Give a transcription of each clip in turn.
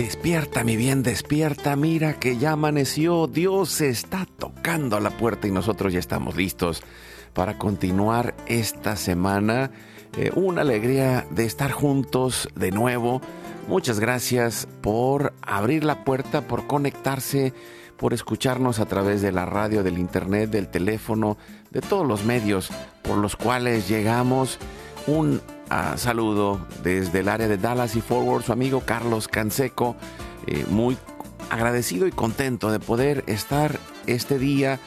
Despierta, mi bien, despierta, mira que ya amaneció, Dios está tocando a la puerta y nosotros ya estamos listos para continuar esta semana. Eh, una alegría de estar juntos de nuevo. Muchas gracias por abrir la puerta, por conectarse, por escucharnos a través de la radio, del internet, del teléfono, de todos los medios por los cuales llegamos. Un saludo desde el área de Dallas y Forward, su amigo Carlos Canseco, eh, muy agradecido y contento de poder estar este día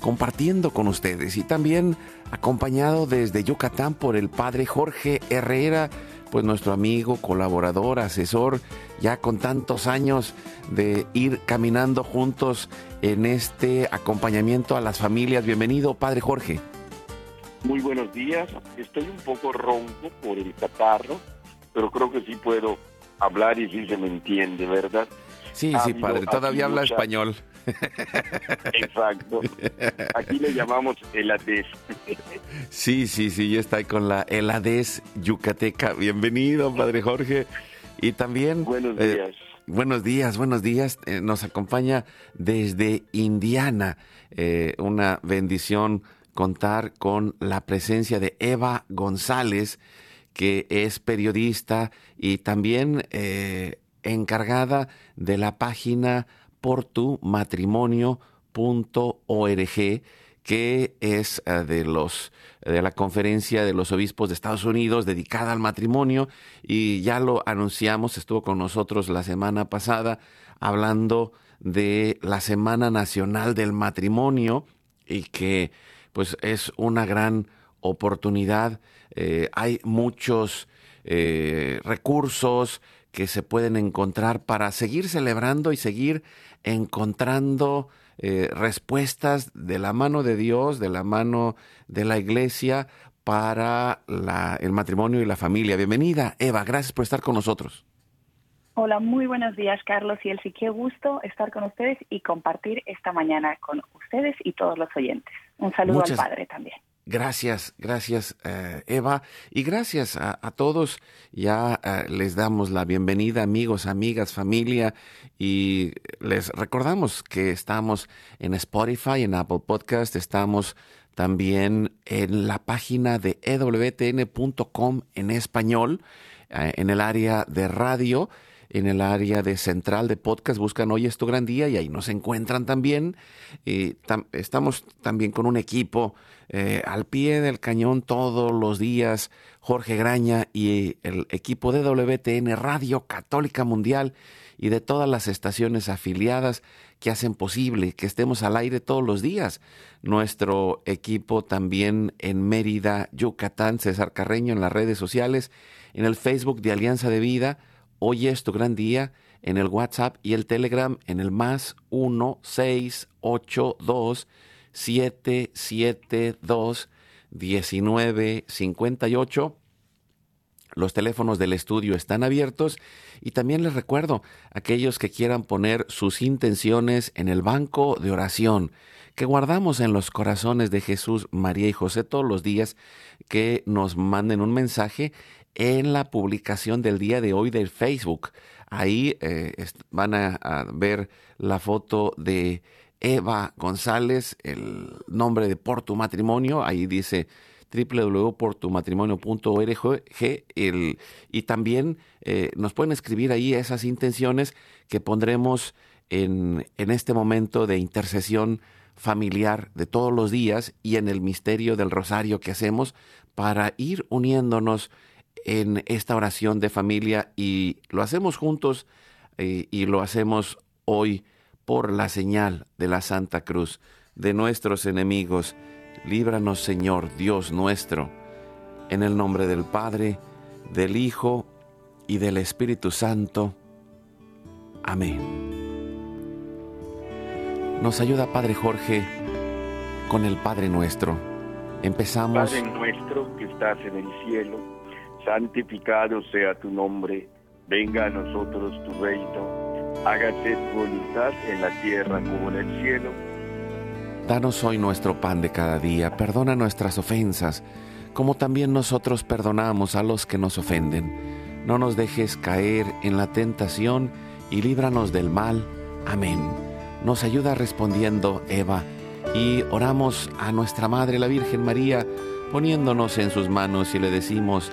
compartiendo con ustedes y también acompañado desde Yucatán por el padre Jorge Herrera, pues nuestro amigo, colaborador, asesor, ya con tantos años de ir caminando juntos en este acompañamiento a las familias. Bienvenido, padre Jorge. Muy buenos días. Estoy un poco ronco por el catarro, pero creo que sí puedo hablar y sí se me entiende, ¿verdad? Sí, sí, padre, todavía habla español. Exacto. Aquí le llamamos heladez. Sí, sí, sí, ya está con la heladez yucateca. Bienvenido, padre Jorge. Y también... Buenos eh, días. buenos días, buenos días. Eh, nos acompaña desde Indiana. Eh, una bendición contar con la presencia de Eva González, que es periodista y también eh, encargada de la página portumatrimonio.org, que es eh, de los de la conferencia de los obispos de Estados Unidos dedicada al matrimonio. Y ya lo anunciamos, estuvo con nosotros la semana pasada hablando de la Semana Nacional del Matrimonio y que pues es una gran oportunidad. Eh, hay muchos eh, recursos que se pueden encontrar para seguir celebrando y seguir encontrando eh, respuestas de la mano de Dios, de la mano de la iglesia para el matrimonio y la familia. Bienvenida, Eva, gracias por estar con nosotros. Hola, muy buenos días, Carlos y Elsie. Qué gusto estar con ustedes y compartir esta mañana con ustedes y todos los oyentes. Un saludo al Padre también. Gracias, gracias eh, Eva y gracias a, todos. Ya eh, les damos la bienvenida amigos, amigas, familia y les recordamos que estamos en Spotify, en Apple Podcast, estamos también en la página de ewtn.com en español, eh, en el área de radio en el área de central de podcast, buscan Hoy es tu gran día y ahí nos encuentran también. Y estamos también con un equipo eh, al pie del cañón todos los días, Jorge Graña y el equipo de WTN Radio Católica Mundial y de todas las estaciones afiliadas que hacen posible que estemos al aire todos los días. Nuestro equipo también en Mérida, Yucatán, César Carreño en las redes sociales, en el Facebook de Alianza de Vida, Hoy es tu gran día en el WhatsApp y el Telegram en el más 1 6 8 2 7 7 2 19 58. Los teléfonos del estudio están abiertos y también les recuerdo aquellos que quieran poner sus intenciones en el banco de oración que guardamos en los corazones de Jesús, María y José todos los días, que nos manden un mensaje en la publicación del día de hoy del Facebook. Ahí eh, van a, ver la foto de Eva González, el nombre de por tu matrimonio. Ahí dice www.portumatrimonio.org y también eh, nos pueden escribir ahí esas intenciones que pondremos en, en este momento de intercesión familiar de todos los días y en el misterio del rosario que hacemos para ir uniéndonos en esta oración de familia y lo hacemos juntos eh, y lo hacemos hoy por la señal de la Santa Cruz de nuestros enemigos. Líbranos, Señor, Dios nuestro, en el nombre del Padre, del Hijo y del Espíritu Santo. Amén. Nos ayuda Padre Jorge con el Padre nuestro. Empezamos. Padre nuestro que estás en el cielo, santificado sea tu nombre, venga a nosotros tu reino, hágase tu voluntad en la tierra como en el cielo. Danos hoy nuestro pan de cada día, perdona nuestras ofensas, como también nosotros perdonamos a los que nos ofenden. No nos dejes caer en la tentación y líbranos del mal. Amén. Nos ayuda respondiendo Eva y oramos a nuestra Madre la Virgen María poniéndonos en sus manos y le decimos,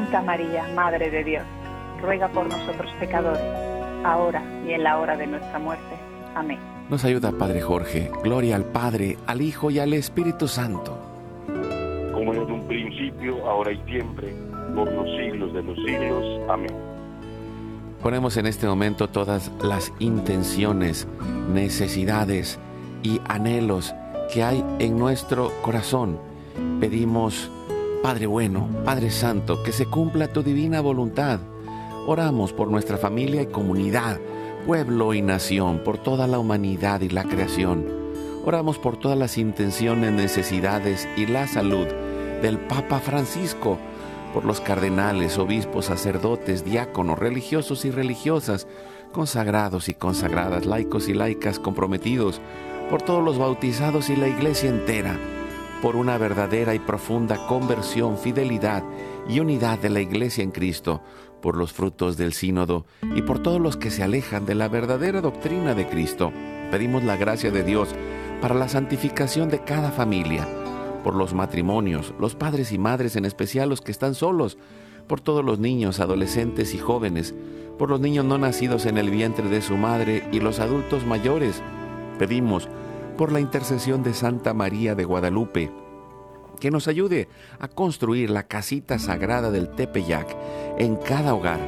Santa María, Madre de Dios, ruega por nosotros pecadores, ahora y en la hora de nuestra muerte. Amén. Nos ayuda Padre Jorge. Gloria al Padre, al Hijo y al Espíritu Santo. Como en un principio, ahora y siempre, por los siglos de los siglos. Amén. Ponemos en este momento todas las intenciones, necesidades, y anhelos que hay en nuestro corazón. Pedimos, Padre bueno, Padre Santo, que se cumpla tu divina voluntad. Oramos por nuestra familia y comunidad, pueblo y nación, por toda la humanidad y la creación. Oramos por todas las intenciones, necesidades y la salud del Papa Francisco, por los cardenales, obispos, sacerdotes, diáconos, religiosos y religiosas, consagrados y consagradas, laicos y laicas comprometidos, por todos los bautizados y la iglesia entera, por una verdadera y profunda conversión, fidelidad y unidad de la iglesia en Cristo, por los frutos del sínodo y por todos los que se alejan de la verdadera doctrina de Cristo. Pedimos la gracia de Dios para la santificación de cada familia, por los matrimonios, los padres y madres, en especial los que están solos, por todos los niños, adolescentes y jóvenes, por los niños no nacidos en el vientre de su madre y los adultos mayores. Pedimos por la intercesión de Santa María de Guadalupe, que nos ayude a construir la casita sagrada del Tepeyac en cada hogar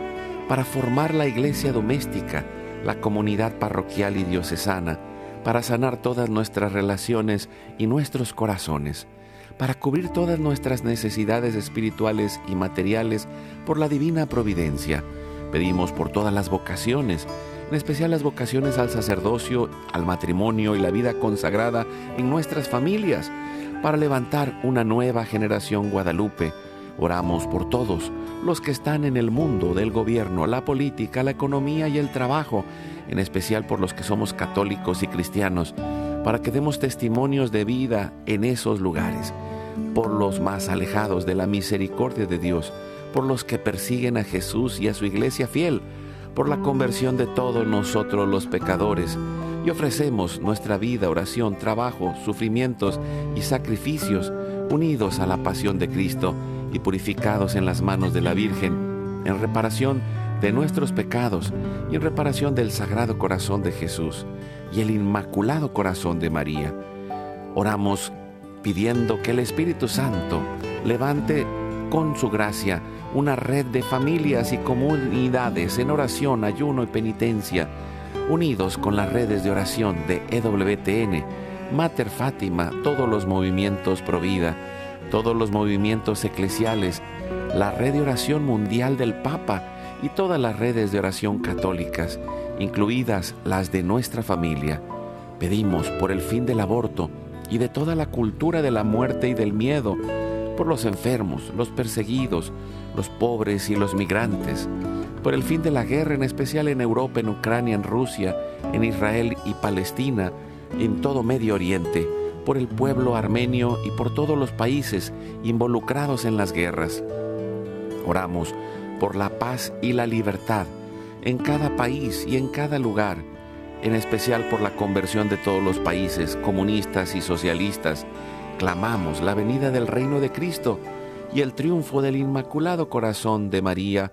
para formar la iglesia doméstica, la comunidad parroquial y diocesana, para sanar todas nuestras relaciones y nuestros corazones, para cubrir todas nuestras necesidades espirituales y materiales por la divina providencia. Pedimos por todas las vocaciones, en especial las vocaciones al sacerdocio, al matrimonio y la vida consagrada en nuestras familias, para levantar una nueva generación guadalupe. Oramos por todos los que están en el mundo del gobierno, la política, la economía y el trabajo, en especial por los que somos católicos y cristianos, para que demos testimonios de vida en esos lugares, por los más alejados de la misericordia de Dios, por los que persiguen a Jesús y a su iglesia fiel, por la conversión de todos nosotros los pecadores, y ofrecemos nuestra vida, oración, trabajo, sufrimientos y sacrificios unidos a la pasión de Cristo y purificados en las manos de la Virgen, en reparación de nuestros pecados y en reparación del Sagrado Corazón de Jesús y el Inmaculado Corazón de María. Oramos pidiendo que el Espíritu Santo levante con su gracia una red de familias y comunidades en oración, ayuno y penitencia, unidos con las redes de oración de EWTN, Mater Fátima, todos los movimientos Provida, todos los movimientos eclesiales, la red de oración mundial del Papa y todas las redes de oración católicas, incluidas las de nuestra familia. Pedimos por el fin del aborto y de toda la cultura de la muerte y del miedo, por los enfermos, los perseguidos, los pobres y los migrantes, por el fin de la guerra, en especial en Europa, en Ucrania, en Rusia, en Israel y Palestina, en todo Medio Oriente, por el pueblo armenio y por todos los países involucrados en las guerras. Oramos por la paz y la libertad en cada país y en cada lugar, en especial por la conversión de todos los países comunistas y socialistas. Clamamos la venida del reino de Cristo y el triunfo del Inmaculado Corazón de María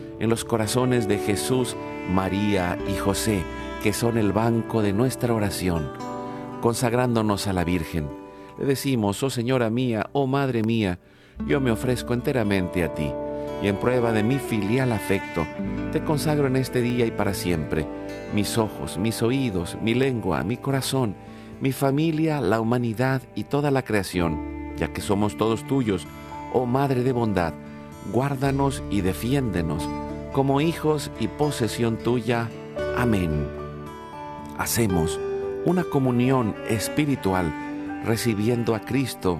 en los corazones de Jesús, María y José, que son el banco de nuestra oración, consagrándonos a la Virgen. Le decimos, oh Señora mía, oh Madre mía, yo me ofrezco enteramente a ti, y en prueba de mi filial afecto, te consagro en este día y para siempre. Mis ojos, mis oídos, mi lengua, mi corazón, mi familia, la humanidad y toda la creación, ya que somos todos tuyos, oh Madre de bondad, guárdanos y defiéndenos como hijos y posesión tuya. Amén. Hacemos una comunión espiritual recibiendo a Cristo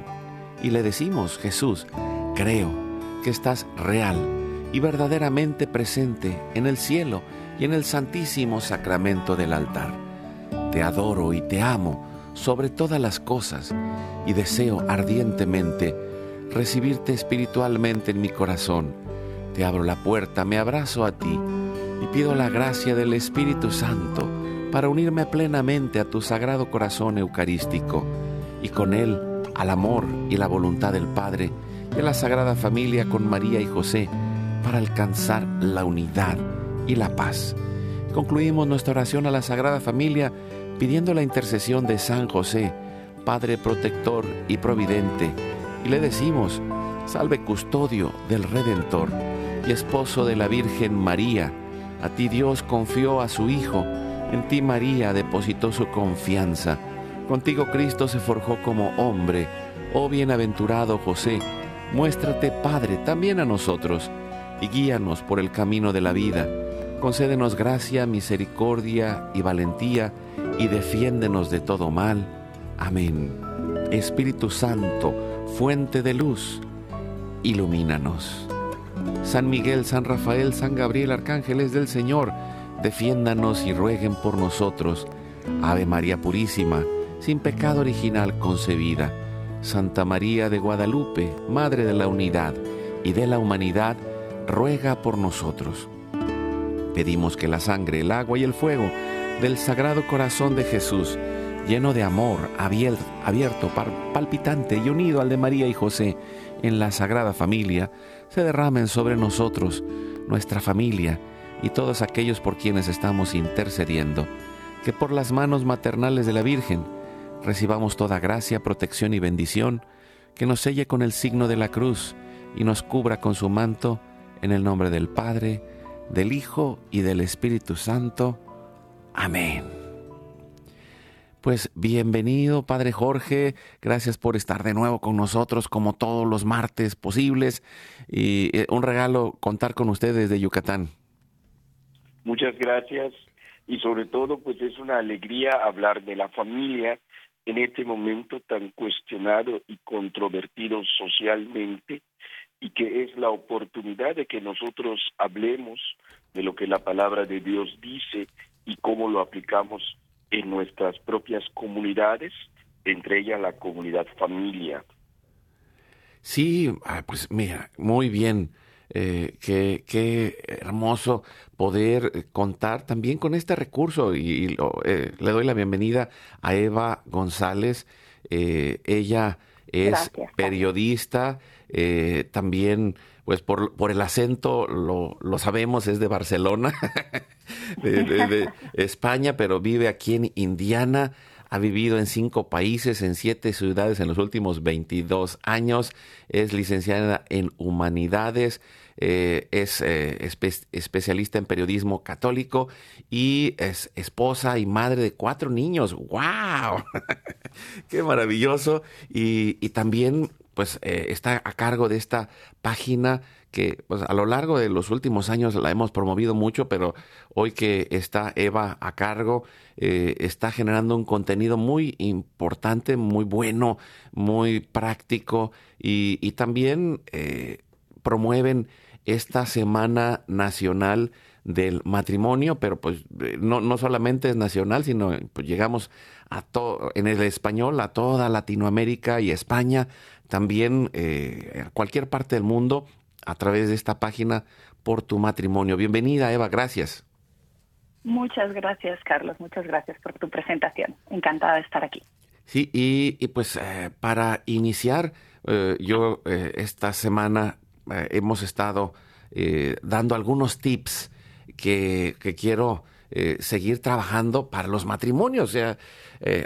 y le decimos, Jesús, creo que estás real y verdaderamente presente en el cielo y en el santísimo sacramento del altar. Te adoro y te amo sobre todas las cosas y deseo ardientemente recibirte espiritualmente en mi corazón. Te abro la puerta, me abrazo a ti y pido la gracia del Espíritu Santo para unirme plenamente a tu sagrado corazón eucarístico y con él al amor y la voluntad del Padre y a la Sagrada Familia con María y José para alcanzar la unidad y la paz. Concluimos nuestra oración a la Sagrada Familia pidiendo la intercesión de San José, Padre protector y providente, y le decimos, salve custodio del Redentor y esposo de la Virgen María, a ti Dios confió a su Hijo, en ti María depositó su confianza Contigo Cristo se forjó como hombre. Oh bienaventurado José, muéstrate Padre también a nosotros y guíanos por el camino de la vida. Concédenos gracia, misericordia y valentía y defiéndenos de todo mal. Amén. Espíritu Santo, fuente de luz, ilumínanos. San Miguel, San Rafael, San Gabriel, arcángeles del Señor, defiéndanos y rueguen por nosotros. Ave María Purísima, sin pecado original concebida. Santa María de Guadalupe, Madre de la Unidad y de la Humanidad, ruega por nosotros. Pedimos que la sangre, el agua y el fuego del Sagrado Corazón de Jesús, lleno de amor, abierto, palpitante y unido al de María y José en la Sagrada Familia, se derramen sobre nosotros, nuestra familia y todos aquellos por quienes estamos intercediendo, que por las manos maternales de la Virgen, recibamos toda gracia, protección y bendición, que nos selle con el signo de la cruz y nos cubra con su manto, en el nombre del Padre, del Hijo y del Espíritu Santo. Amén. Pues bienvenido, Padre Jorge. Gracias por estar de nuevo con nosotros como todos los martes posibles. Y eh, un regalo contar con ustedes de Yucatán. Muchas gracias. Y sobre todo, pues es una alegría hablar de la familia en este momento tan cuestionado y controvertido socialmente y que es la oportunidad de que nosotros hablemos de lo que la palabra de Dios dice y cómo lo aplicamos en nuestras propias comunidades, entre ellas la comunidad familia. Sí, ah, pues mira, muy bien. eh, qué, hermoso poder contar también con este recurso y, eh, le doy la bienvenida a Eva González. ella es periodista, también pues por, el acento lo, lo, sabemos, es de Barcelona, de, España, pero vive aquí en Indiana ha vivido en cinco países, en siete ciudades en los últimos 22 años, es licenciada en humanidades, eh, es eh, especialista en periodismo católico y es esposa y madre de cuatro niños. ¡Wow! ¡Qué maravilloso! Y también pues eh, está a cargo de esta página que pues, a lo largo de los últimos años la hemos promovido mucho, pero hoy que está Eva a cargo, eh, está generando un contenido muy importante, muy bueno, muy práctico y, también eh, promueven esta Semana Nacional del Matrimonio, pero pues no, no solamente es nacional, sino pues llegamos a todo, en el español a toda Latinoamérica y España, también eh, cualquier parte del mundo a través de esta página por tu matrimonio. Bienvenida, Eva, gracias. Muchas gracias, Carlos. Muchas gracias por tu presentación. Encantada de estar aquí. Sí, y, pues eh, para iniciar, eh, yo eh, esta semana hemos estado dando algunos tips que, que quiero seguir trabajando para los matrimonios. O sea,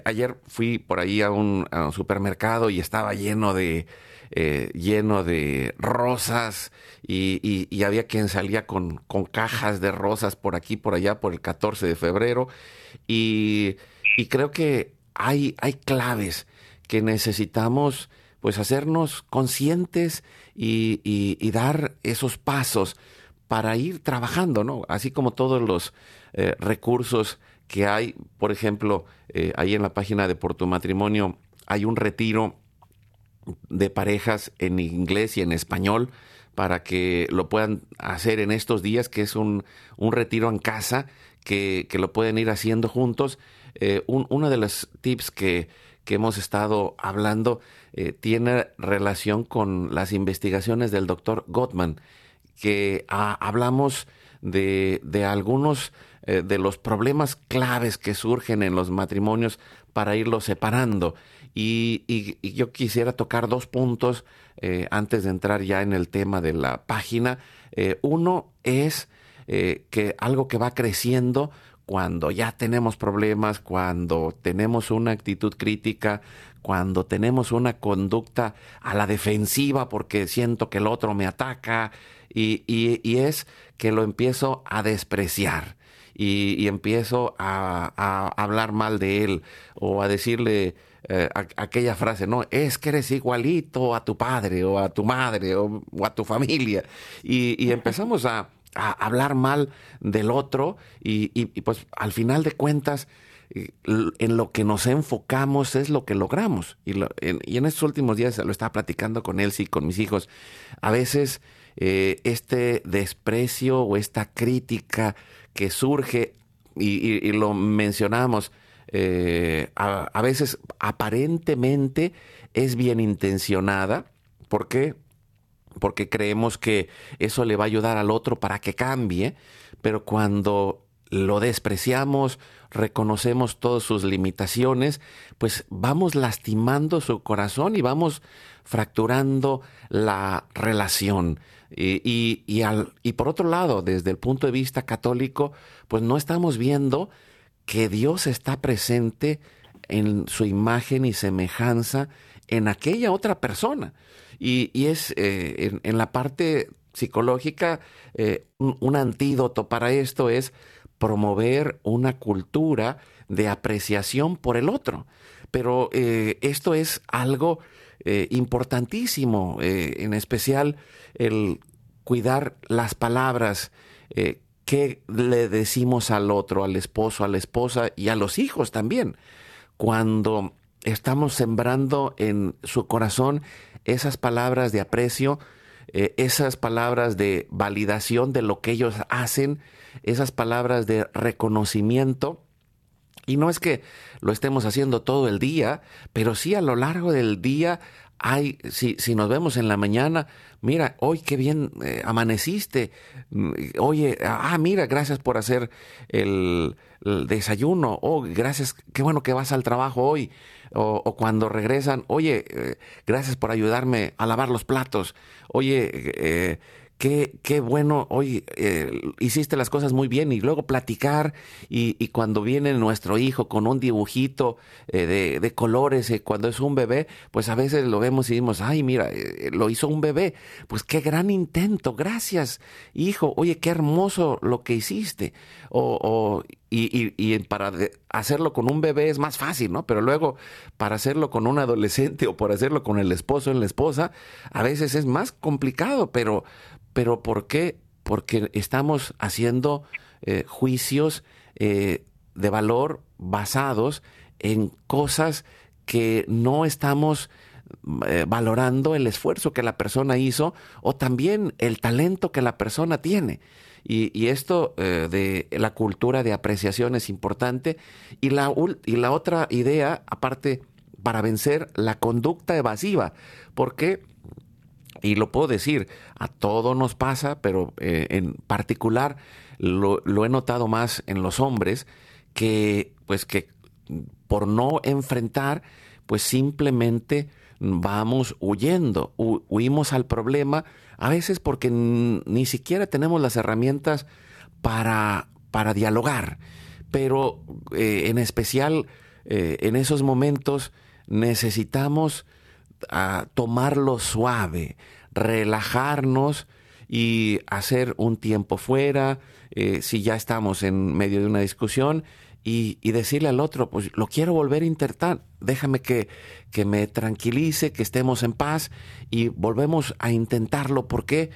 ayer fui por ahí a un supermercado y estaba lleno de eh, lleno de rosas y, había quien salía con, con, cajas de rosas por aquí, por allá, por el 14 de febrero. Y, creo que hay, hay claves que necesitamos pues hacernos conscientes y, dar esos pasos para ir trabajando, ¿no? Así como todos los eh, recursos que hay, por ejemplo, eh, ahí en la página de Por tu Matrimonio hay un retiro de parejas en inglés y en español para que lo puedan hacer en estos días, que es un, un retiro en casa, que, que, lo pueden ir haciendo juntos. Eh, uno de los tips que, que hemos estado hablando tiene relación con las investigaciones del doctor Gottman, que ah, hablamos de, de algunos eh, de los problemas claves que surgen en los matrimonios para irlos separando. Y, yo quisiera tocar dos puntos eh, antes de entrar ya en el tema de la página. Eh, uno es que algo que va creciendo cuando ya tenemos problemas, cuando tenemos una actitud crítica, cuando tenemos una conducta a la defensiva porque siento que el otro me ataca y, es que lo empiezo a despreciar. Y, empiezo a, a, hablar mal de él o a decirle eh, aquella frase, ¿no? Es que eres igualito a tu padre o a tu madre o, a tu familia. Y, empezamos a, hablar mal del otro y, pues al final de cuentas en lo que nos enfocamos es lo que logramos. Y, en, estos últimos días lo estaba platicando con Elsie y con mis hijos. A veces eh, este desprecio o esta crítica que surge, y, lo mencionamos, eh, a, veces aparentemente es bien intencionada. ¿Por qué? Porque creemos que eso le va a ayudar al otro para que cambie, pero cuando lo despreciamos, reconocemos todas sus limitaciones, pues vamos lastimando su corazón y vamos fracturando la relación. Y, y, al, y por otro lado, desde el punto de vista católico, pues no estamos viendo que Dios está presente en su imagen y semejanza en aquella otra persona. Y, es eh, en, la parte psicológica, eh, un, antídoto para esto es promover una cultura de apreciación por el otro. Pero eh, esto es algo importantísimo, en especial el cuidar las palabras qué le decimos al otro, al esposo, a la esposa y a los hijos también, cuando estamos sembrando en su corazón esas palabras de aprecio, eh, esas palabras de validación de lo que ellos hacen, esas palabras de reconocimiento. Y no es que lo estemos haciendo todo el día, pero sí a lo largo del día hay, si, si nos vemos en la mañana, mira, hoy qué bien eh, amaneciste, mm, oye, ah, mira, gracias por hacer el, desayuno, oh, gracias, qué bueno que vas al trabajo hoy, o, cuando regresan, oye, eh, gracias por ayudarme a lavar los platos, oye, eh, qué, qué bueno, hoy eh, hiciste las cosas muy bien y luego platicar y, y cuando viene nuestro hijo con un dibujito eh, de, de, colores, eh, cuando es un bebé, pues a veces lo vemos y decimos, ay, mira, lo hizo un bebé, pues qué gran intento, gracias, hijo, oye, qué hermoso lo que hiciste. O, o y, y, para hacerlo con un bebé es más fácil, ¿no? Pero luego para hacerlo con un adolescente o por hacerlo con el esposo o la esposa, a veces es más complicado, pero pero ¿por qué? Porque estamos haciendo eh, juicios eh, de valor basados en cosas que no estamos eh, valorando el esfuerzo que la persona hizo o también el talento que la persona tiene. Y, esto de la cultura de apreciación es importante. Y la, y la otra idea, aparte, para vencer la conducta evasiva, porque y lo puedo decir, a todo nos pasa, pero eh, en particular lo, he notado más en los hombres, que pues que por no enfrentar, pues simplemente vamos huyendo, huimos al problema, a veces porque ni siquiera tenemos las herramientas para, para dialogar, pero eh, en especial eh, en esos momentos necesitamos a tomarlo suave, relajarnos y hacer un tiempo fuera, eh, si ya estamos en medio de una discusión, y, decirle al otro, pues lo quiero volver a intentar, déjame que, que me tranquilice, que estemos en paz y volvemos a intentarlo porque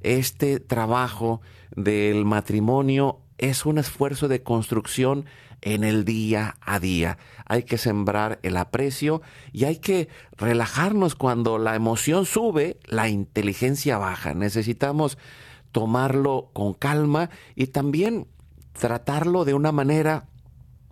este trabajo del matrimonio es un esfuerzo de construcción en el día a día. Hay que sembrar el aprecio y hay que relajarnos cuando la emoción sube, la inteligencia baja. Necesitamos tomarlo con calma y también tratarlo de una manera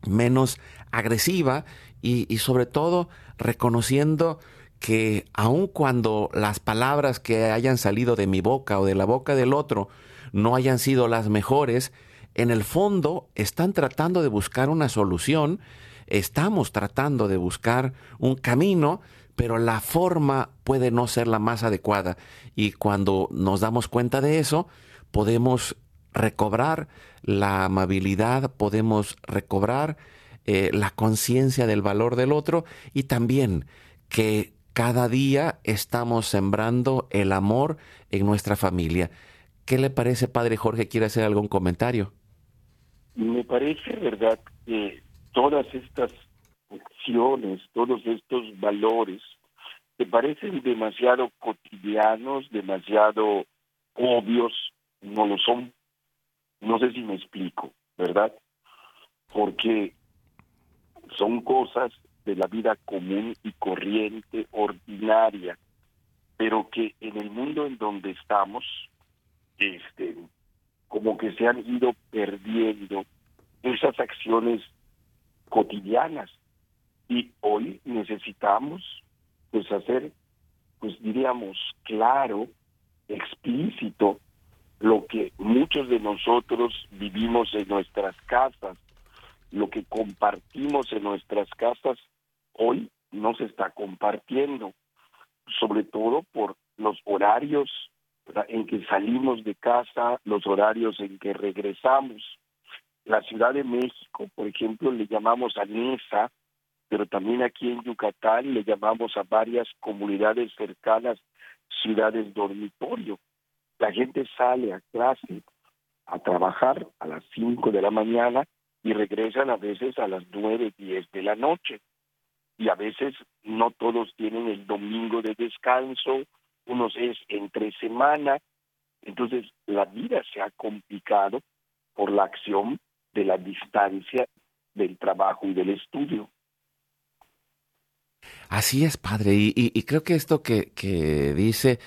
menos agresiva y, sobre todo reconociendo que aun cuando las palabras que hayan salido de mi boca o de la boca del otro no hayan sido las mejores, en el fondo están tratando de buscar una solución, estamos tratando de buscar un camino, pero la forma puede no ser la más adecuada. Y cuando nos damos cuenta de eso, podemos recobrar la amabilidad, podemos recobrar eh, la conciencia del valor del otro y también que cada día estamos sembrando el amor en nuestra familia. ¿Qué le parece, Padre Jorge? ¿Quiere hacer algún comentario? Me parece, ¿verdad?, que todas estas acciones, todos estos valores, te parecen demasiado cotidianos, demasiado obvios, no lo son. No sé si me explico, ¿verdad? Porque son cosas de la vida común y corriente, ordinaria, pero que en el mundo en donde estamos, este, como que se han ido perdiendo esas acciones cotidianas y hoy necesitamos pues hacer pues diríamos claro explícito lo que muchos de nosotros vivimos en nuestras casas lo que compartimos en nuestras casas hoy no se está compartiendo sobre todo por los horarios en que salimos de casa, los horarios en que regresamos. La Ciudad de México, por ejemplo, le llamamos a Nesa, pero también aquí en Yucatán le llamamos a varias comunidades cercanas ciudades dormitorio. La gente sale a clase, a trabajar a las 5 de la mañana y regresan a veces a las 9, 10 de la noche. Y a veces no todos tienen el domingo de descanso unos es entre semana, entonces la vida se ha complicado por la acción de la distancia del trabajo y del estudio. Así es, padre, y, creo que esto que, que dice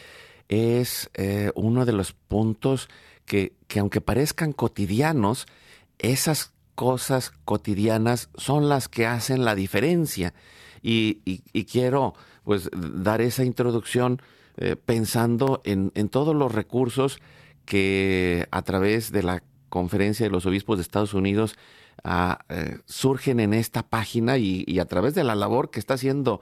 es eh, uno de los puntos que, que aunque parezcan cotidianos, esas cosas cotidianas son las que hacen la diferencia. Y, quiero pues dar esa introducción eh, pensando en, todos los recursos que a través de la conferencia de los obispos de Estados Unidos ah, eh, surgen en esta página y, a través de la labor que está haciendo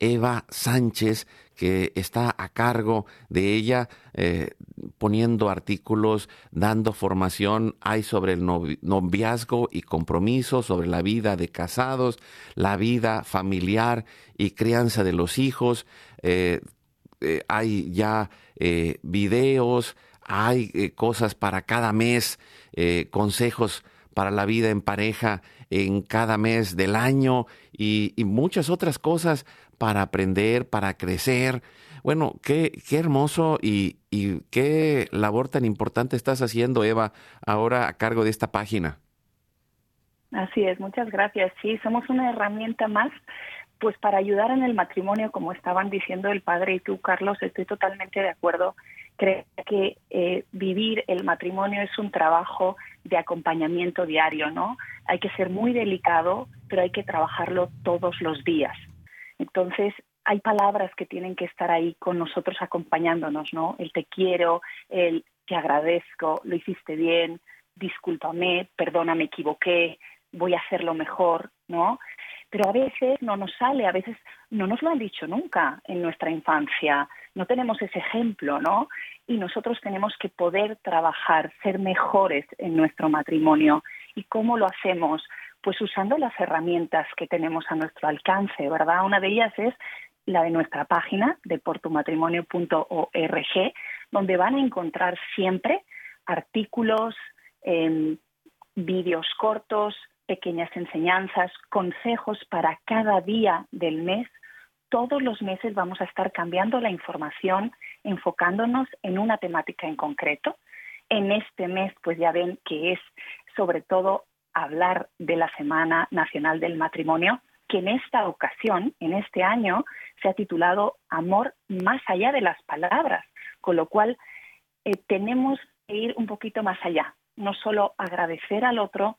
Eva Sánchez, que está a cargo de ella, eh, poniendo artículos, dando formación, hay sobre el noviazgo y compromiso, sobre la vida de casados, la vida familiar y crianza de los hijos, eh, eh, hay ya videos, hay cosas para cada mes, consejos para la vida en pareja en cada mes del año y, y muchas otras cosas para aprender, para crecer. Bueno, qué, qué hermoso y, y qué labor tan importante estás haciendo, Eva, ahora a cargo de esta página. Así es, muchas gracias. Sí, somos una herramienta más pues para ayudar en el matrimonio, como estaban diciendo el padre y tú, Carlos, estoy totalmente de acuerdo. Creo que eh, vivir el matrimonio es un trabajo de acompañamiento diario, ¿no? Hay que ser muy delicado, pero hay que trabajarlo todos los días. Entonces, hay palabras que tienen que estar ahí con nosotros acompañándonos, ¿no? El te quiero, el te agradezco, lo hiciste bien, discúlpame, perdona, me equivoqué, voy a hacerlo mejor, ¿no? Pero a veces no nos sale, a veces no nos lo han dicho nunca en nuestra infancia, no tenemos ese ejemplo, ¿no? Y nosotros tenemos que poder trabajar, ser mejores en nuestro matrimonio. ¿Y cómo lo hacemos? Pues usando las herramientas que tenemos a nuestro alcance, ¿verdad? Una de ellas es la de nuestra página de portumatrimonio.org, donde van a encontrar siempre artículos, em, vídeos cortos, pequeñas enseñanzas, consejos para cada día del mes. Todos los meses vamos a estar cambiando la información, enfocándonos en una temática en concreto. En este mes, pues ya ven que es sobre todo hablar de la Semana Nacional del Matrimonio, que en esta ocasión, en este año, se ha titulado Amor más allá de las palabras, con lo cual eh, tenemos que ir un poquito más allá, no solo agradecer al otro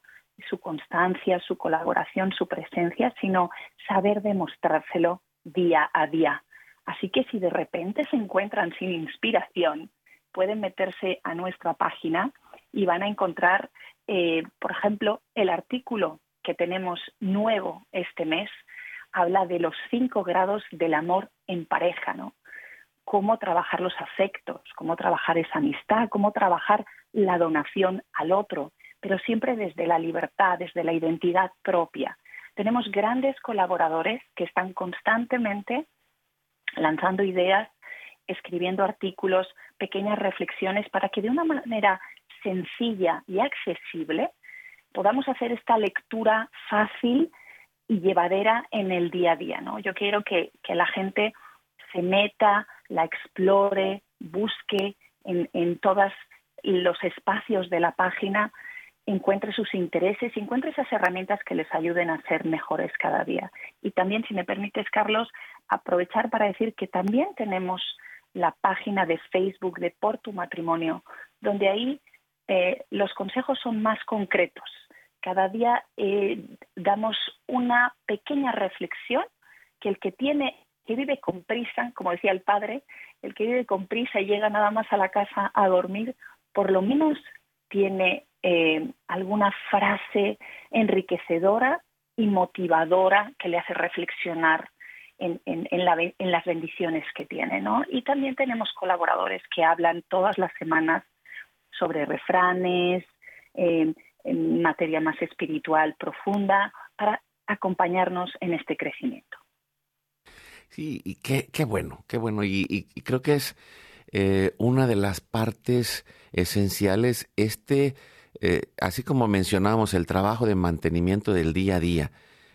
su constancia, su colaboración, su presencia, sino saber demostrárselo día a día. Así que si de repente se encuentran sin inspiración, pueden meterse a nuestra página y van a encontrar eh, por ejemplo, el artículo que tenemos nuevo este mes habla de los cinco grados del amor en pareja, ¿no? Cómo trabajar los afectos, cómo trabajar esa amistad, cómo trabajar la donación al otro, pero siempre desde la libertad, desde la identidad propia. Tenemos grandes colaboradores que están constantemente lanzando ideas, escribiendo artículos, pequeñas reflexiones para que de una manera sencilla y accesible, podamos hacer esta lectura fácil y llevadera en el día a día. ¿no? Yo quiero que, la gente se meta, la explore, busque en, en todos los espacios de la página, encuentre sus intereses, encuentre esas herramientas que les ayuden a ser mejores cada día. Y también, si me permites, Carlos, aprovechar para decir que también tenemos la página de Facebook de Por tu Matrimonio, donde ahí eh, los consejos son más concretos. Cada día eh, damos una pequeña reflexión que el que vive con prisa, como decía el padre, el que vive con prisa y llega nada más a la casa a dormir, por lo menos tiene eh, alguna frase enriquecedora y motivadora que le hace reflexionar en, las bendiciones que tiene. Y también tenemos colaboradores que hablan todas las semanas sobre refranes, en materia más espiritual profunda, para acompañarnos en este crecimiento. Sí, y qué, qué bueno, qué bueno. Y, creo que es eh, una de las partes esenciales, este, eh, así como mencionamos, el trabajo de mantenimiento del día a día,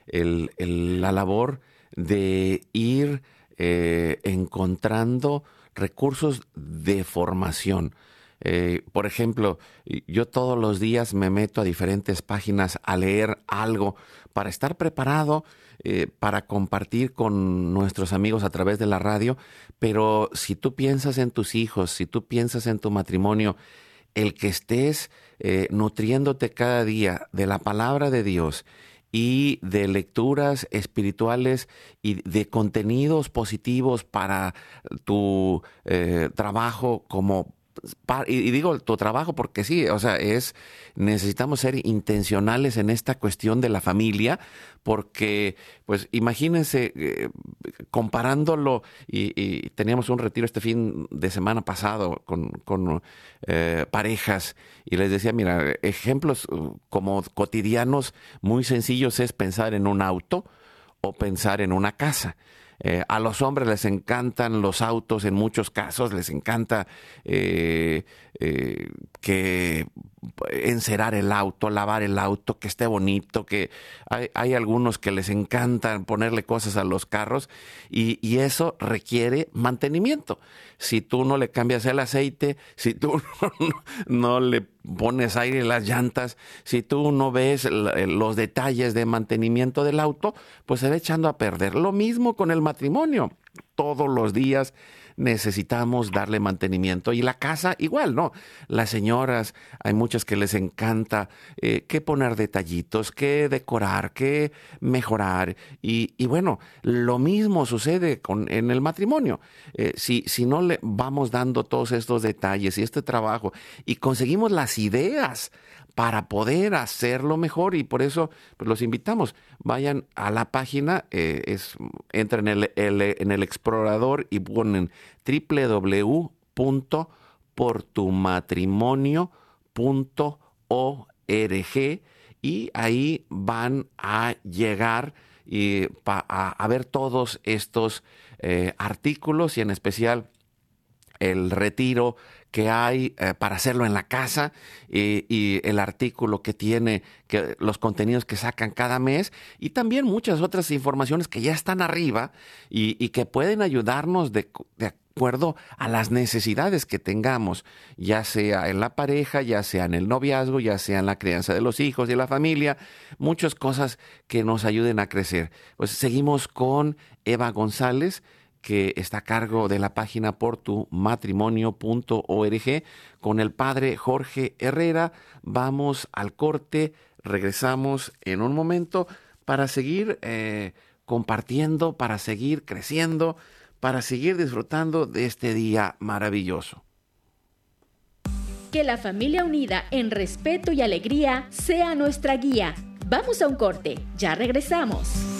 el, la labor de ir eh, encontrando recursos de formación. Eh, por ejemplo, yo todos los días me meto a diferentes páginas a leer algo para estar preparado eh, para compartir con nuestros amigos a través de la radio, pero si tú piensas en tus hijos, si tú piensas en tu matrimonio, el que estés eh, nutriéndote cada día de la palabra de Dios y de lecturas espirituales y de contenidos positivos para tu trabajo como y digo tu trabajo porque sí, o sea, es necesitamos ser intencionales en esta cuestión de la familia porque pues imagínense eh, comparándolo y, teníamos un retiro este fin de semana pasado con, eh, parejas y les decía, mira, ejemplos uh, como cotidianos muy sencillos es pensar en un auto o pensar en una casa. Eh, a los hombres les encantan los autos en muchos casos, les encanta eh, eh, que encerar el auto, lavar el auto, que esté bonito, que hay, algunos que les encantan ponerle cosas a los carros y, eso requiere mantenimiento. Si tú no le cambias el aceite, si tú no, le pones aire en las llantas, si tú no ves los detalles de mantenimiento del auto, pues se va echando a perder. Lo mismo con el matrimonio. Todos los días necesitamos darle mantenimiento. Y la casa igual, ¿no? Las señoras, hay muchas que les encanta eh, que poner detallitos, que decorar, que mejorar. Y, bueno, lo mismo sucede con, en el matrimonio. Eh, si, si no le vamos dando todos estos detalles y este trabajo y conseguimos las ideas para poder hacerlo mejor y por eso pues, los invitamos. Vayan a la página, eh, es, entren en el, en el explorador y ponen www.portumatrimonio.org y ahí van a llegar y a, ver todos estos eh, artículos y en especial el retiro que hay eh, para hacerlo en la casa y, el artículo que tiene, que, los contenidos que sacan cada mes y también muchas otras informaciones que ya están arriba y, que pueden ayudarnos de, de acuerdo a las necesidades que tengamos, ya sea en la pareja, ya sea en el noviazgo, ya sea en la crianza de los hijos y la familia, muchas cosas que nos ayuden a crecer. Pues seguimos con Eva González que está a cargo de la página portumatrimonio.org con el padre Jorge Herrera. Vamos al corte, regresamos en un momento para seguir eh, compartiendo, para seguir creciendo, para seguir disfrutando de este día maravilloso. Que la familia unida en respeto y alegría sea nuestra guía. Vamos a un corte, ya regresamos.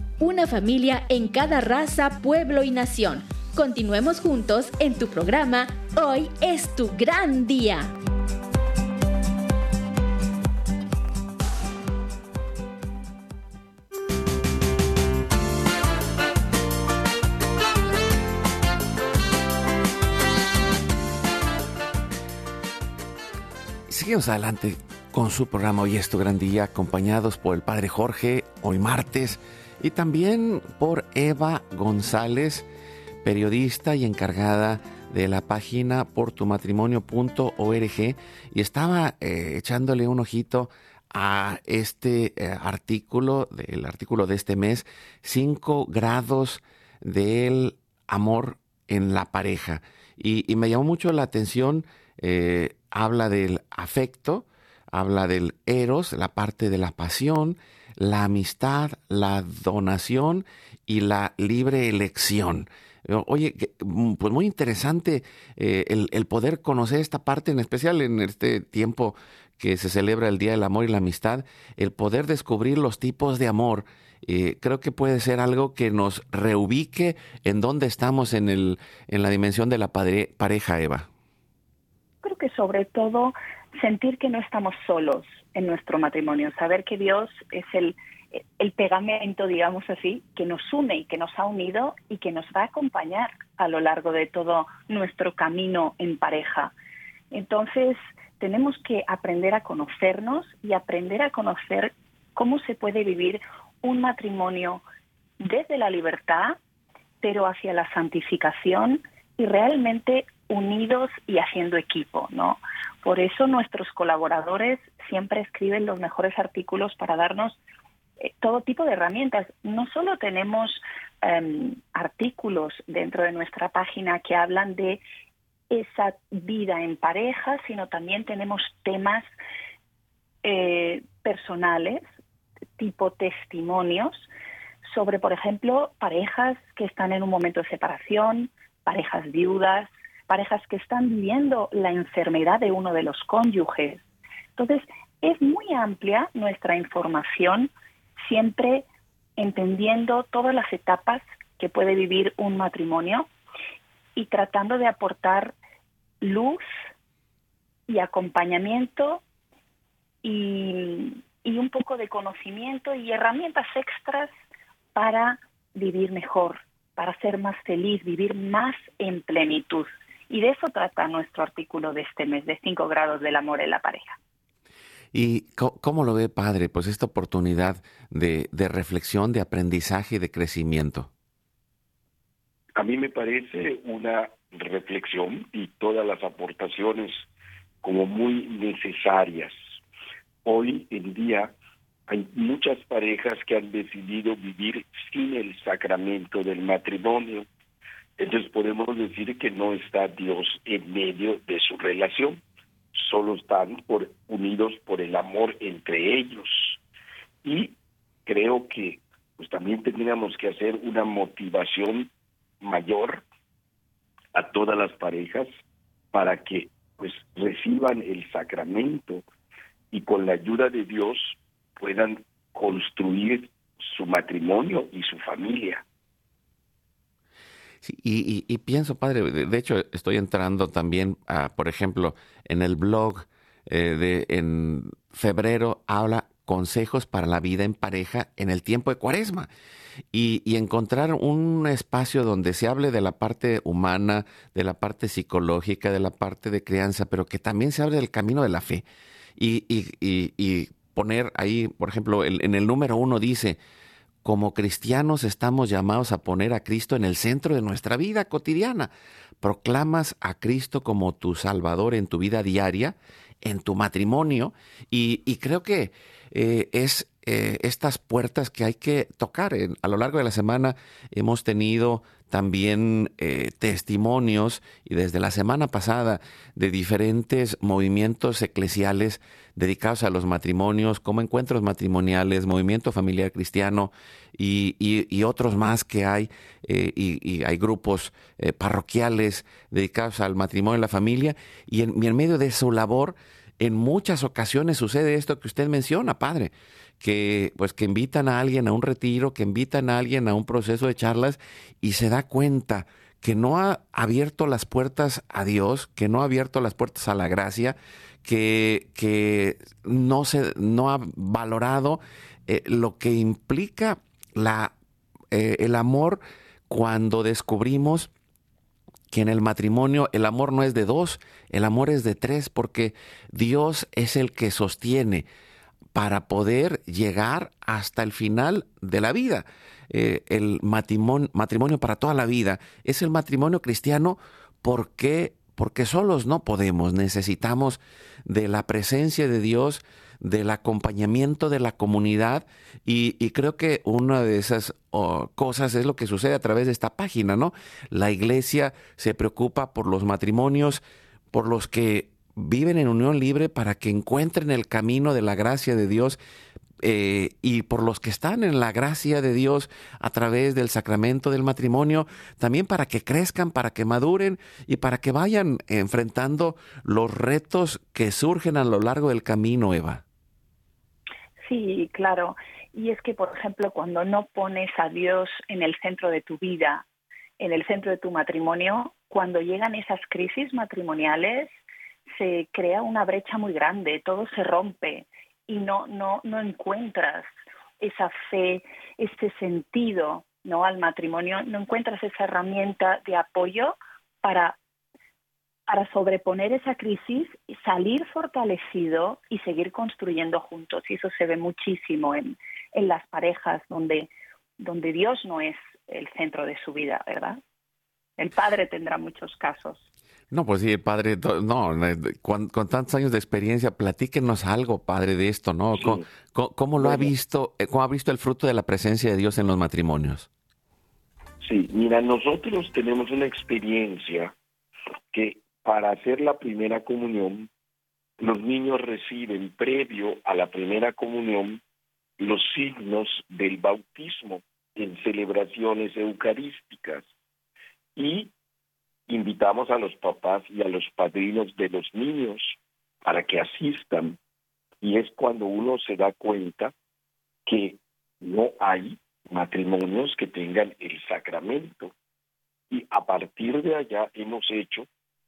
una familia en cada raza, pueblo y nación. Continuemos juntos en tu programa Hoy es tu gran día. Seguimos adelante con su programa Hoy es tu gran día, acompañados por el Padre Jorge, hoy martes, y también por Eva González, periodista y encargada de la página portumatrimonio.org, y estaba eh, echándole un ojito a este eh, artículo, el artículo de este mes, cinco grados del amor en la pareja. Y, y me llamó mucho la atención, eh, habla del afecto, habla del eros, la parte de la pasión, la amistad, la donación y la libre elección. Oye, mm, pues muy interesante eh, el, poder conocer esta parte, en especial en este tiempo que se celebra el Día del Amor y la Amistad, el poder descubrir los tipos de amor. Eh, creo que puede ser algo que nos reubique en dónde estamos en, el, en la dimensión de la pareja, Eva. Creo que sobre todo sentir que no estamos solos en nuestro matrimonio, saber que Dios es el, el pegamento, digamos así, que nos une y que nos ha unido y que nos va a acompañar a lo largo de todo nuestro camino en pareja. Entonces, tenemos que aprender a conocernos y aprender a conocer cómo se puede vivir un matrimonio desde la libertad, pero hacia la santificación y realmente unidos y haciendo equipo, ¿no? Por eso nuestros colaboradores siempre escriben los mejores artículos para darnos eh, todo tipo de herramientas. No solo tenemos em, artículos dentro de nuestra página que hablan de esa vida en pareja, sino también tenemos temas eh, personales, tipo testimonios, sobre, por ejemplo, parejas que están en un momento de separación, parejas viudas, parejas que están viviendo la enfermedad de uno de los cónyuges. Entonces, es muy amplia nuestra información, siempre entendiendo todas las etapas que puede vivir un matrimonio y tratando de aportar luz y acompañamiento y, un poco de conocimiento y herramientas extras para vivir mejor, para ser más feliz, vivir más en plenitud. Y de eso trata nuestro artículo de este mes, de 5 grados del amor en la pareja. ¿Y cómo lo ve, padre? Pues esta oportunidad de, de reflexión, de aprendizaje y de crecimiento. A mí me parece una reflexión y todas las aportaciones como muy necesarias. Hoy en día hay muchas parejas que han decidido vivir sin el sacramento del matrimonio entonces podemos decir que no está Dios en medio de su relación, solo están por, unidos por el amor entre ellos. Y creo que pues también tendríamos que hacer una motivación mayor a todas las parejas para que pues reciban el sacramento y con la ayuda de Dios puedan construir su matrimonio y su familia y, pienso, padre, de, hecho estoy entrando también, por ejemplo, en el blog eh, de en febrero habla consejos para la vida en pareja en el tiempo de cuaresma. Y, y, encontrar un espacio donde se hable de la parte humana, de la parte psicológica, de la parte de crianza, pero que también se hable del camino de la fe. Y, y poner ahí, por ejemplo, en el número uno dice, como cristianos estamos llamados a poner a Cristo en el centro de nuestra vida cotidiana. Proclamas a Cristo como tu Salvador en tu vida diaria, en tu matrimonio, y, creo que eh, es eh, estas puertas que hay que tocar. a lo largo de la semana hemos tenido también eh, testimonios y desde la semana pasada de diferentes movimientos eclesiales dedicados a los matrimonios, como encuentros matrimoniales, movimiento familiar cristiano y, otros más que hay, eh, y, hay grupos parroquiales dedicados al matrimonio y la familia, y en, y en medio de su labor, en muchas ocasiones sucede esto que usted menciona, padre, que pues que invitan a alguien a un retiro, que invitan a alguien a un proceso de charlas y se da cuenta que no ha abierto las puertas a Dios, que no ha abierto las puertas a la gracia, que, que no, se, no ha valorado eh, lo que implica la, eh, el amor cuando descubrimos que en el matrimonio el amor no es de dos, el amor es de tres, porque Dios es el que sostiene para poder llegar hasta el final de la vida. Eh, el matrimonio, matrimonio, para toda la vida es el matrimonio cristiano. Porque, porque solos no podemos, necesitamos de la presencia de Dios, del acompañamiento de la comunidad y, creo que una de esas cosas es lo que sucede a través de esta página, ¿no? La iglesia se preocupa por los matrimonios, por los que viven en unión libre para que encuentren el camino de la gracia de Dios eh, y por los que están en la gracia de Dios a través del sacramento del matrimonio, también para que crezcan, para que maduren y para que vayan enfrentando los retos que surgen a lo largo del camino, Eva. Sí, claro. Y es que, por ejemplo, cuando no pones a Dios en el centro de tu vida, en el centro de tu matrimonio, cuando llegan esas crisis matrimoniales, se crea una brecha muy grande, todo se rompe y no, no, no encuentras esa fe, ese sentido ¿no? al matrimonio, no encuentras esa herramienta de apoyo para, para sobreponer esa crisis, salir fortalecido y seguir construyendo juntos. Y eso se ve muchísimo en, en las parejas donde, donde Dios no es el centro de su vida, ¿verdad? El padre tendrá muchos casos. No, pues sí, padre, no, con, tantos años de experiencia, platíquenos algo, padre, de esto, ¿no? ¿Cómo, lo ha visto, eh, cómo ha visto el fruto de la presencia de Dios en los matrimonios? Sí, mira, nosotros tenemos una experiencia que para hacer la primera comunión, los niños reciben previo a la primera comunión los signos del bautismo en celebraciones eucarísticas y invitamos a los papás y a los padrinos de los niños para que asistan. Y es cuando uno se da cuenta que no hay matrimonios que tengan el sacramento. Y a partir de allá hemos hecho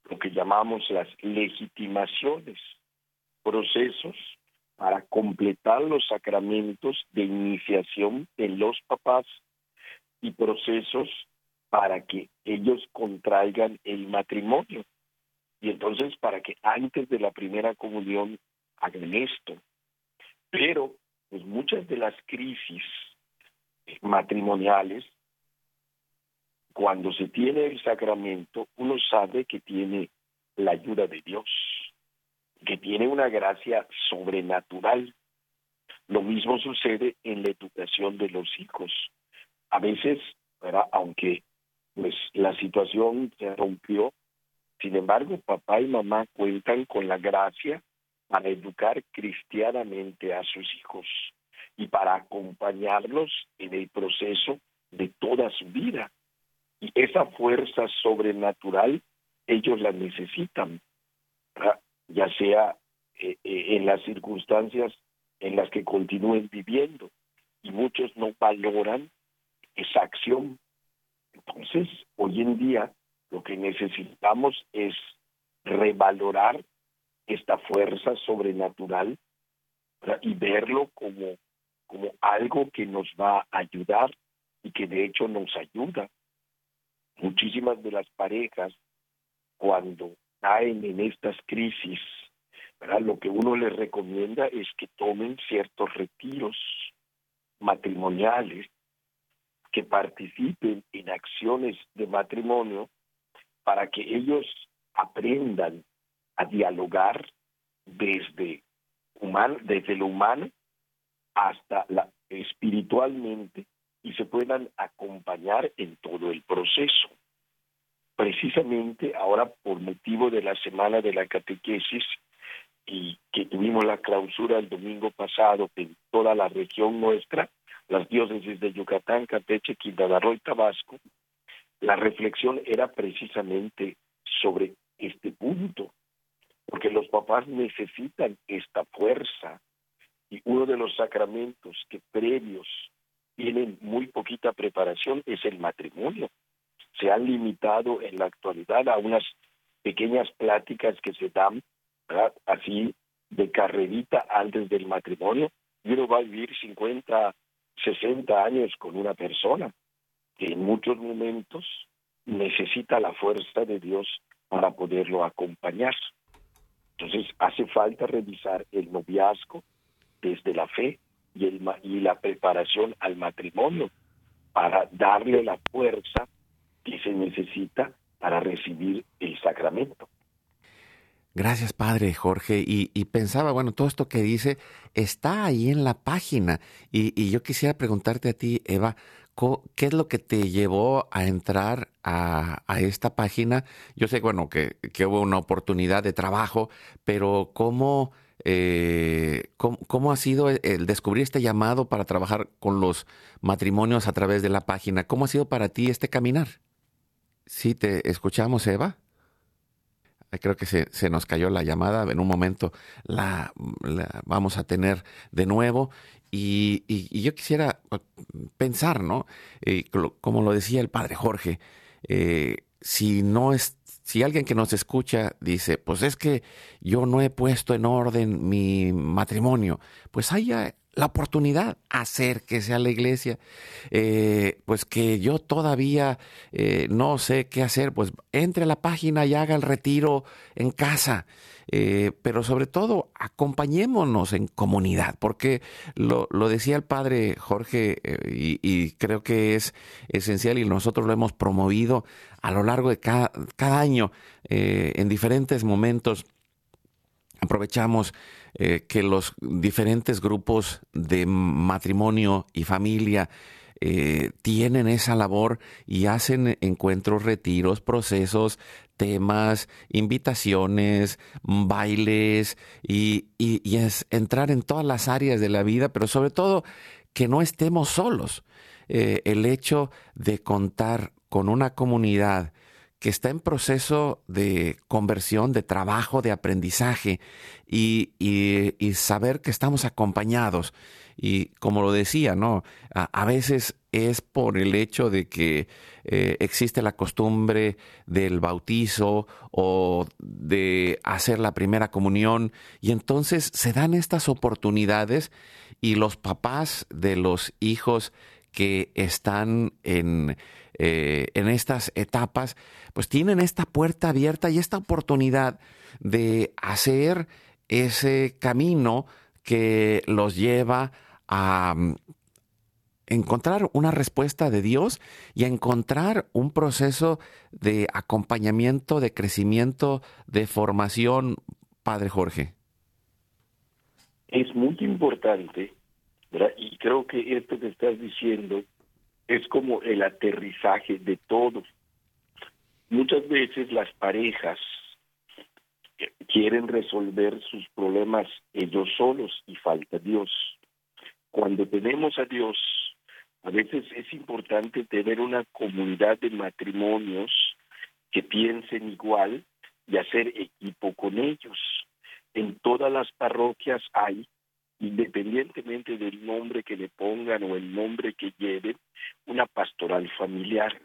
lo que llamamos las legitimaciones, procesos para completar los sacramentos de iniciación de los papás y procesos para que ellos contraigan el matrimonio. Y entonces para que antes de la primera comunión hagan esto. Pero pues muchas de las crisis matrimoniales, cuando se tiene el sacramento, uno sabe que tiene la ayuda de Dios, que tiene una gracia sobrenatural. Lo mismo sucede en la educación de los hijos. A veces, aunque pues la situación se rompió. Sin embargo, papá y mamá cuentan con la gracia para educar cristianamente a sus hijos y para acompañarlos en el proceso de toda su vida. Y esa fuerza sobrenatural ellos la necesitan, ya sea eh, eh, en las circunstancias en las que continúen viviendo. Y muchos no valoran esa acción entonces, hoy en día lo que necesitamos es revalorar esta fuerza sobrenatural y verlo como, como algo que nos va a ayudar y que de hecho nos ayuda. Muchísimas de las parejas, cuando caen en estas crisis, lo que uno les recomienda es que tomen ciertos retiros matrimoniales que participen en acciones de matrimonio para que ellos aprendan a dialogar desde, humano, desde lo humano hasta la, espiritualmente y se puedan acompañar en todo el proceso. Precisamente ahora por motivo de la semana de la catequesis y que tuvimos la clausura el domingo pasado en toda la región nuestra, las diócesis de Yucatán, Campeche, Quintana Roo y Tabasco, la reflexión era precisamente sobre este punto, porque los papás necesitan esta fuerza Y uno de los sacramentos que previos tienen muy poquita preparación es el matrimonio. Se han limitado en la actualidad a unas pequeñas pláticas que se dan así de carrerita antes del matrimonio. Y uno va a vivir 50, 60 años con una persona que en muchos momentos necesita la fuerza de Dios para poderlo acompañar. Entonces hace falta revisar el noviazgo desde la fe y, la preparación al matrimonio para darle la fuerza que se necesita para recibir el sacramento. Gracias, Padre Jorge. Y, pensaba, bueno, todo esto que dice está ahí en la página. Y, yo quisiera preguntarte a ti, Eva, ¿qué es lo que te llevó a entrar a, esta página? Yo sé, bueno, que, hubo una oportunidad de trabajo, pero ¿cómo, eh, cómo, ha sido el descubrir este llamado para trabajar con los matrimonios a través de la página? ¿Cómo ha sido para ti este caminar? Sí, te escuchamos, Eva. Creo que se, se, nos cayó la llamada. En un momento la, vamos a tener de nuevo. Y, y, yo quisiera pensar, ¿no? Eh, como lo decía el padre Jorge, eh, si no es, si alguien que nos escucha dice, pues es que yo no he puesto en orden mi matrimonio, pues haya la oportunidad, acérquese a la iglesia, eh, pues que yo todavía eh, no sé qué hacer, pues entre a la página y haga el retiro en casa, eh, pero sobre todo acompañémonos en comunidad, porque lo, decía el padre Jorge y, creo que es esencial y nosotros lo hemos promovido a lo largo de cada, cada año en diferentes momentos. Aprovechamos eh, que los diferentes grupos de matrimonio y familia eh, tienen esa labor y hacen encuentros, retiros, procesos, temas, invitaciones, bailes y, es entrar en todas las áreas de la vida, pero sobre todo que no estemos solos. Eh, el hecho de contar con una comunidad que está en proceso de conversión, de trabajo, de aprendizaje y, saber que estamos acompañados. Y como lo decía, ¿no? A, veces es por el hecho de que eh, existe la costumbre del bautizo o de hacer la primera comunión y entonces se dan estas oportunidades y los papás de los hijos que están en, eh, en estas etapas, pues tienen esta puerta abierta y esta oportunidad de hacer ese camino que los lleva a mm, encontrar una respuesta de Dios y a encontrar un proceso de acompañamiento, de crecimiento, de formación, Padre Jorge. Es muy importante, y creo que esto que estás diciendo es como el aterrizaje de todo. Muchas veces las parejas quieren resolver sus problemas ellos solos y falta Dios. Cuando tenemos a Dios, a veces es importante tener una comunidad de matrimonios que piensen igual y hacer equipo con ellos. En todas las parroquias hay independientemente del nombre que le pongan o el nombre que lleven, una pastoral familiar,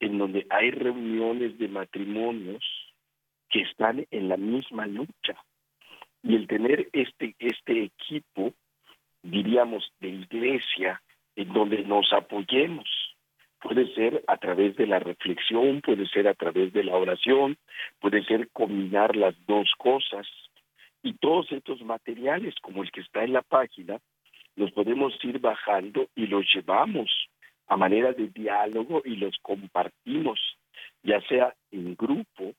en donde hay reuniones de matrimonios que están en la misma lucha. Y el tener este, este equipo, diríamos, de iglesia, en donde nos apoyemos, puede ser a través de la reflexión, puede ser a través de la oración, puede ser combinar las dos cosas, y todos estos materiales, como el que está en la página, los podemos ir bajando y los llevamos a manera de diálogo y los compartimos, ya sea en grupo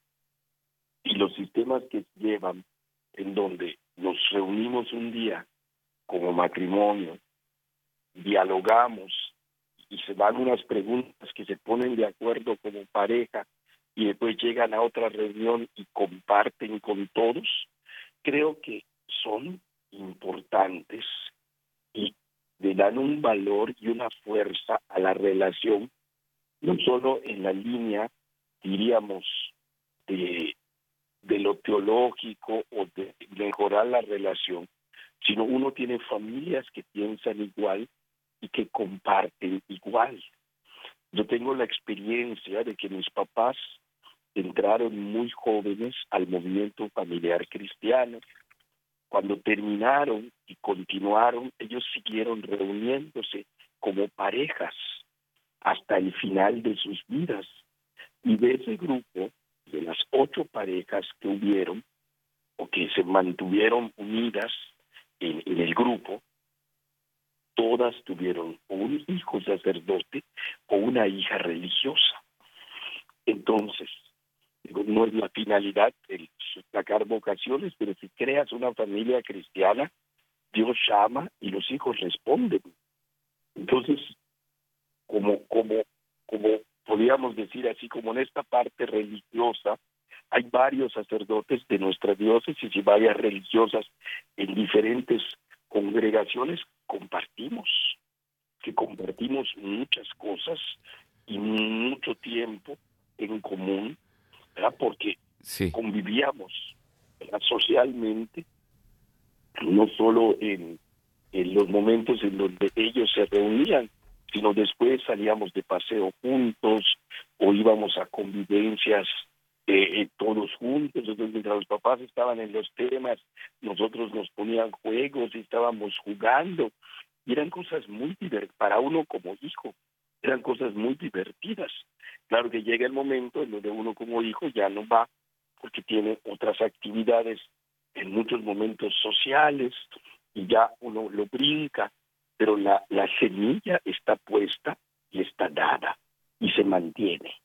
y los sistemas que llevan en donde nos reunimos un día como matrimonio, dialogamos y se dan unas preguntas que se ponen de acuerdo como pareja y después llegan a otra reunión y comparten con todos, creo que son importantes y le dan un valor y una fuerza a la relación, no solo en la línea, diríamos, de, de lo teológico o de mejorar la relación, sino uno tiene familias que piensan igual y que comparten igual. Yo tengo la experiencia de que mis papás entraron muy jóvenes al movimiento familiar cristiano. Cuando terminaron y continuaron, ellos siguieron reuniéndose como parejas hasta el final de sus vidas. Y de ese grupo, de las ocho parejas que hubieron, o que se mantuvieron unidas en, en el grupo, todas tuvieron un hijo sacerdote o una hija religiosa. Entonces, no es la finalidad el sacar vocaciones, pero si creas una familia cristiana, Dios llama y los hijos responden. Entonces, como, como, como podríamos decir así, como en esta parte religiosa, hay varios sacerdotes de nuestra diócesis y varias religiosas en diferentes congregaciones compartimos, que compartimos muchas cosas y mucho tiempo en común, ¿verdad? porque convivíamos socialmente, no solo en, en los momentos en donde ellos se reunían, sino después salíamos de paseo juntos o íbamos a convivencias eh, eh, todos juntos, entonces mientras los papás estaban en los temas, nosotros nos ponían juegos y estábamos jugando, y eran cosas muy divertidas, para uno como hijo, eran cosas muy divertidas. Claro que llega el momento en donde uno como hijo ya no va, porque tiene otras actividades en muchos momentos sociales, y ya uno lo brinca, pero la, la semilla está puesta y está dada, y se mantiene.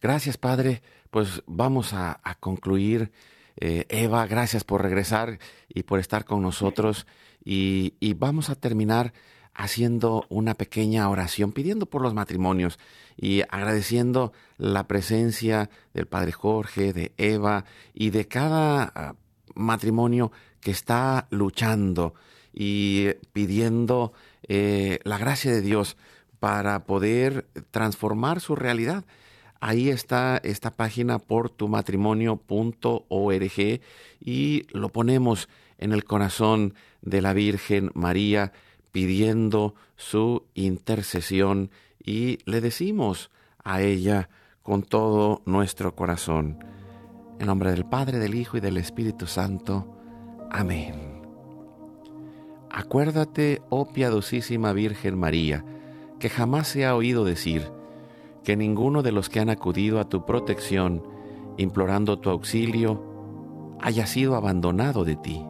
Gracias, Padre. Pues vamos a, concluir. Eh, Eva, gracias por regresar y por estar con nosotros. Y, vamos a terminar haciendo una pequeña oración, pidiendo por los matrimonios y agradeciendo la presencia del Padre Jorge, de Eva y de cada ah, matrimonio que está luchando y pidiendo eh, la gracia de Dios para poder transformar su realidad. Ahí está esta página portumatrimonio.org y lo ponemos en el corazón de la Virgen María pidiendo su intercesión y le decimos a ella con todo nuestro corazón. En nombre del Padre, del Hijo y del Espíritu Santo. Amén. Acuérdate, oh piadosísima Virgen María, que jamás se ha oído decir, que ninguno de los que han acudido a tu protección, implorando tu auxilio, haya sido abandonado de ti.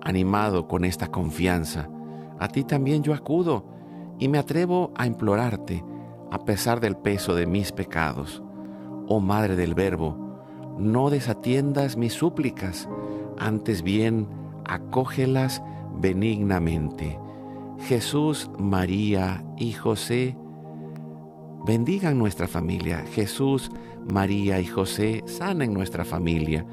Animado con esta confianza, a ti también yo acudo y me atrevo a implorarte a pesar del peso de mis pecados. Oh Madre del Verbo, no desatiendas mis súplicas, antes bien acógelas benignamente. Jesús, María y José, bendigan nuestra familia. Jesús, María y José sanen nuestra familia.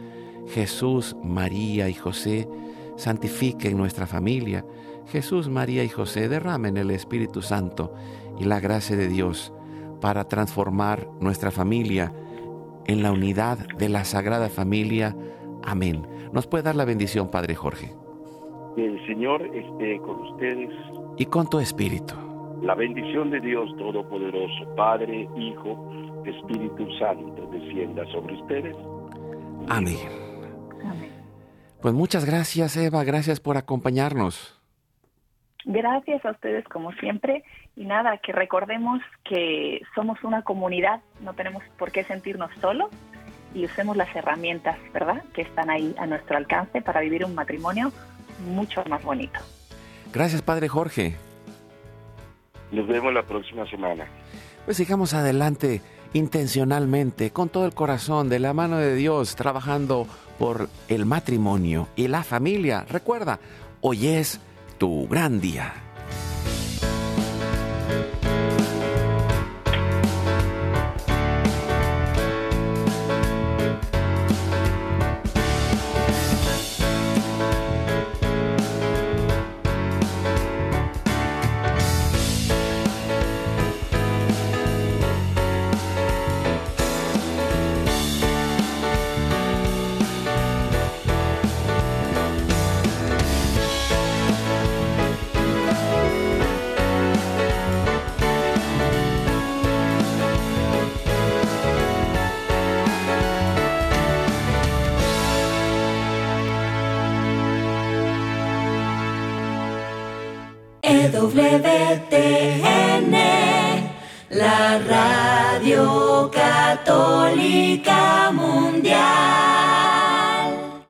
Jesús, María y José santifiquen nuestra familia. Jesús, María y José derramen el Espíritu Santo y la gracia de Dios para transformar nuestra familia en la unidad de la Sagrada Familia. Amén. ¿Nos puede dar la bendición, Padre Jorge? El Señor esté con ustedes. Y con tu espíritu la bendición de Dios Todopoderoso, Padre, Hijo, Espíritu Santo, descienda sobre ustedes. Amén. Pues muchas gracias, Eva. Gracias por acompañarnos. Gracias a ustedes como siempre y nada, que recordemos que somos una comunidad, no tenemos por qué sentirnos solos y usemos las herramientas, ¿verdad?, que están ahí a nuestro alcance para vivir un matrimonio mucho más bonito. Gracias, Padre Jorge. Nos vemos la próxima semana. Pues sigamos adelante intencionalmente, con todo el corazón, de la mano de Dios, trabajando por el matrimonio y la familia. Recuerda, hoy es tu gran día.